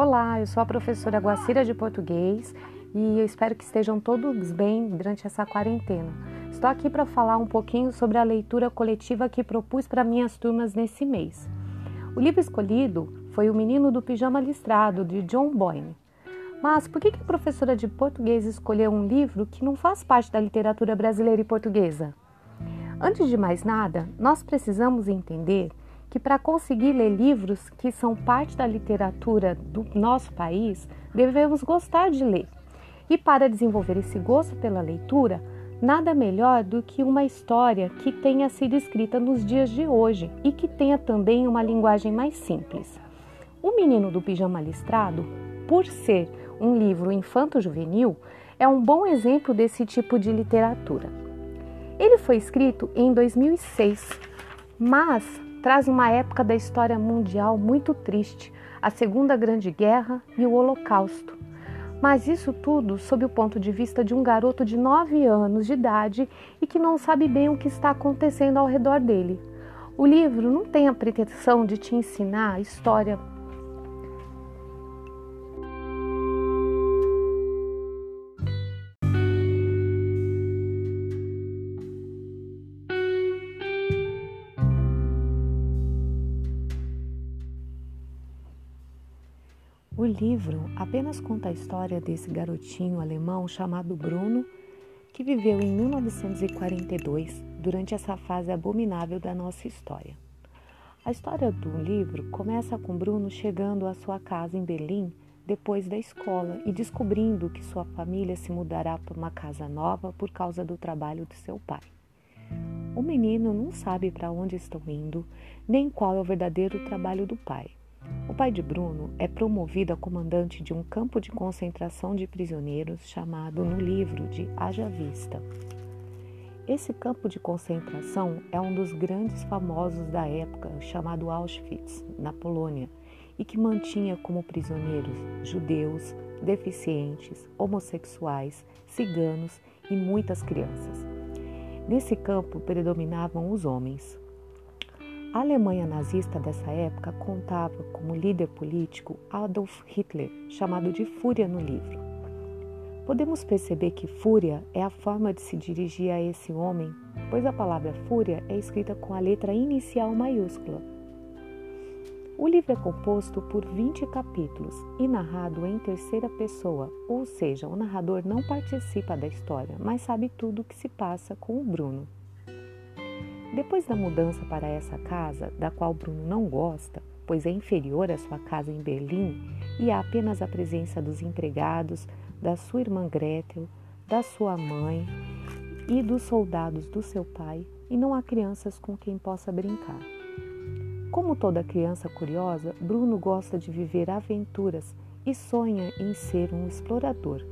Olá, eu sou a professora Guacira de Português e eu espero que estejam todos bem durante essa quarentena. Estou aqui para falar um pouquinho sobre a leitura coletiva que propus para minhas turmas nesse mês. O livro escolhido foi O Menino do Pijama Listrado, de John Boyne. Mas por que a professora de português escolheu um livro que não faz parte da literatura brasileira e portuguesa? Antes de mais nada, nós precisamos entender que para conseguir ler livros que são parte da literatura do nosso país, devemos gostar de ler. E para desenvolver esse gosto pela leitura, nada melhor do que uma história que tenha sido escrita nos dias de hoje e que tenha também uma linguagem mais simples. O Menino do Pijama Listrado, por ser um livro infanto-juvenil, é um bom exemplo desse tipo de literatura. Ele foi escrito em 2006, mas traz uma época da história mundial muito triste, a Segunda Grande Guerra e o Holocausto. Mas isso tudo sob o ponto de vista de um garoto de 9 anos de idade e que não sabe bem o que está acontecendo ao redor dele. O livro não tem a pretensão de te ensinar história O livro apenas conta a história desse garotinho alemão chamado Bruno, que viveu em 1942, durante essa fase abominável da nossa história. A história do livro começa com Bruno chegando à sua casa em Berlim depois da escola e descobrindo que sua família se mudará para uma casa nova por causa do trabalho de seu pai. O menino não sabe para onde estão indo, nem qual é o verdadeiro trabalho do pai. O pai de Bruno é promovido a comandante de um campo de concentração de prisioneiros chamado no livro de Haja Vista. Esse campo de concentração é um dos grandes famosos da época, chamado Auschwitz, na Polônia, e que mantinha como prisioneiros judeus, deficientes, homossexuais, ciganos e muitas crianças. Nesse campo predominavam os homens. A Alemanha nazista dessa época contava como líder político Adolf Hitler, chamado de Fúria no livro. Podemos perceber que fúria é a forma de se dirigir a esse homem, pois a palavra fúria é escrita com a letra inicial maiúscula. O livro é composto por 20 capítulos e narrado em terceira pessoa, ou seja, o narrador não participa da história, mas sabe tudo o que se passa com o Bruno. Depois da mudança para essa casa, da qual Bruno não gosta, pois é inferior à sua casa em Berlim e há apenas a presença dos empregados, da sua irmã Gretel, da sua mãe e dos soldados do seu pai, e não há crianças com quem possa brincar. Como toda criança curiosa, Bruno gosta de viver aventuras e sonha em ser um explorador.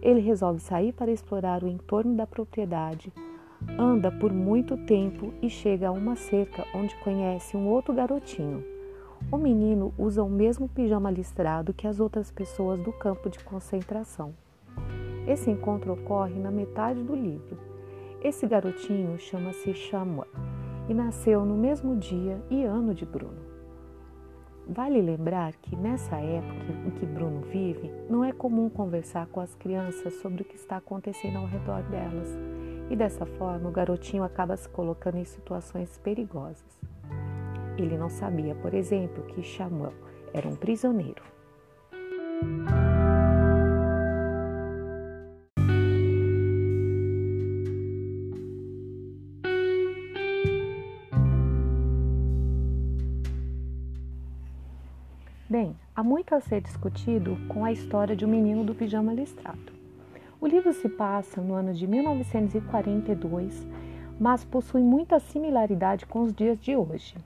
Ele resolve sair para explorar o entorno da propriedade Anda por muito tempo e chega a uma cerca onde conhece um outro garotinho. O menino usa o mesmo pijama listrado que as outras pessoas do campo de concentração. Esse encontro ocorre na metade do livro. Esse garotinho chama-se Samuel e nasceu no mesmo dia e ano de Bruno. Vale lembrar que nessa época em que Bruno vive, não é comum conversar com as crianças sobre o que está acontecendo ao redor delas e dessa forma o garotinho acaba se colocando em situações perigosas. Ele não sabia, por exemplo, que Samuel era um prisioneiro. Bem, há muito a ser discutido com a história de um menino do pijama listrado. O livro se passa no ano de 1942, mas possui muita similaridade com os dias de hoje.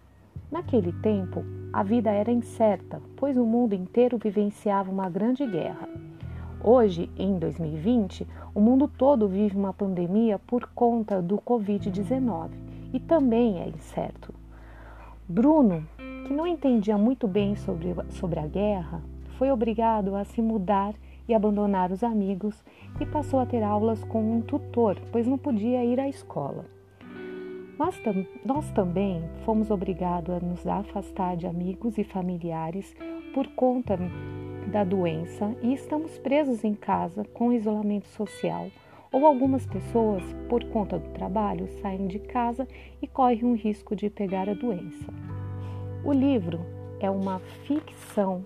Naquele tempo, a vida era incerta, pois o mundo inteiro vivenciava uma grande guerra. Hoje, em 2020, o mundo todo vive uma pandemia por conta do Covid-19 e também é incerto. Bruno, que não entendia muito bem sobre, sobre a guerra, foi obrigado a se mudar e abandonar os amigos e passou a ter aulas com um tutor, pois não podia ir à escola. Mas nós também fomos obrigados a nos afastar de amigos e familiares por conta da doença e estamos presos em casa com isolamento social, ou algumas pessoas, por conta do trabalho, saem de casa e correm o risco de pegar a doença. O livro é uma ficção,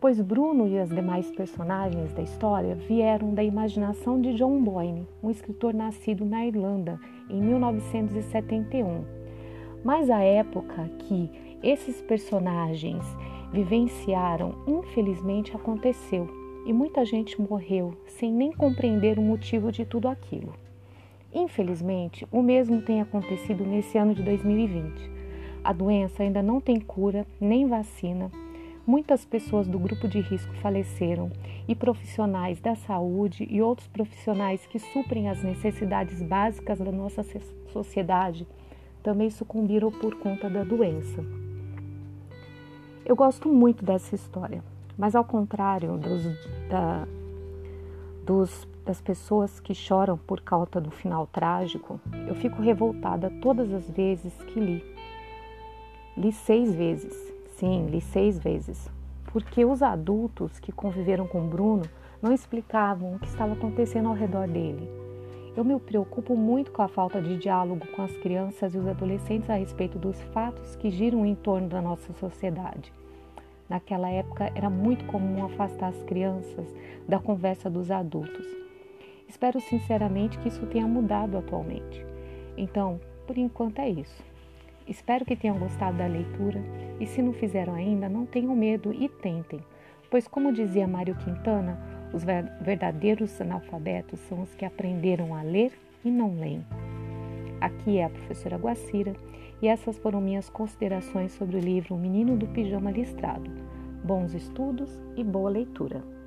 pois Bruno e as demais personagens da história vieram da imaginação de John Boyne, um escritor nascido na Irlanda em 1971. Mas a época que esses personagens vivenciaram, infelizmente aconteceu e muita gente morreu sem nem compreender o motivo de tudo aquilo. Infelizmente, o mesmo tem acontecido nesse ano de 2020. A doença ainda não tem cura nem vacina. Muitas pessoas do grupo de risco faleceram e profissionais da saúde e outros profissionais que suprem as necessidades básicas da nossa sociedade também sucumbiram por conta da doença. Eu gosto muito dessa história, mas ao contrário dos, da, dos, das pessoas que choram por causa do final trágico, eu fico revoltada todas as vezes que li. Li seis vezes, sim, li seis vezes, porque os adultos que conviveram com Bruno não explicavam o que estava acontecendo ao redor dele. Eu me preocupo muito com a falta de diálogo com as crianças e os adolescentes a respeito dos fatos que giram em torno da nossa sociedade. Naquela época era muito comum afastar as crianças da conversa dos adultos. Espero sinceramente que isso tenha mudado atualmente. Então, por enquanto é isso. Espero que tenham gostado da leitura e, se não fizeram ainda, não tenham medo e tentem, pois, como dizia Mário Quintana, os verdadeiros analfabetos são os que aprenderam a ler e não leem. Aqui é a professora Guacira e essas foram minhas considerações sobre o livro O Menino do Pijama Listrado. Bons estudos e boa leitura!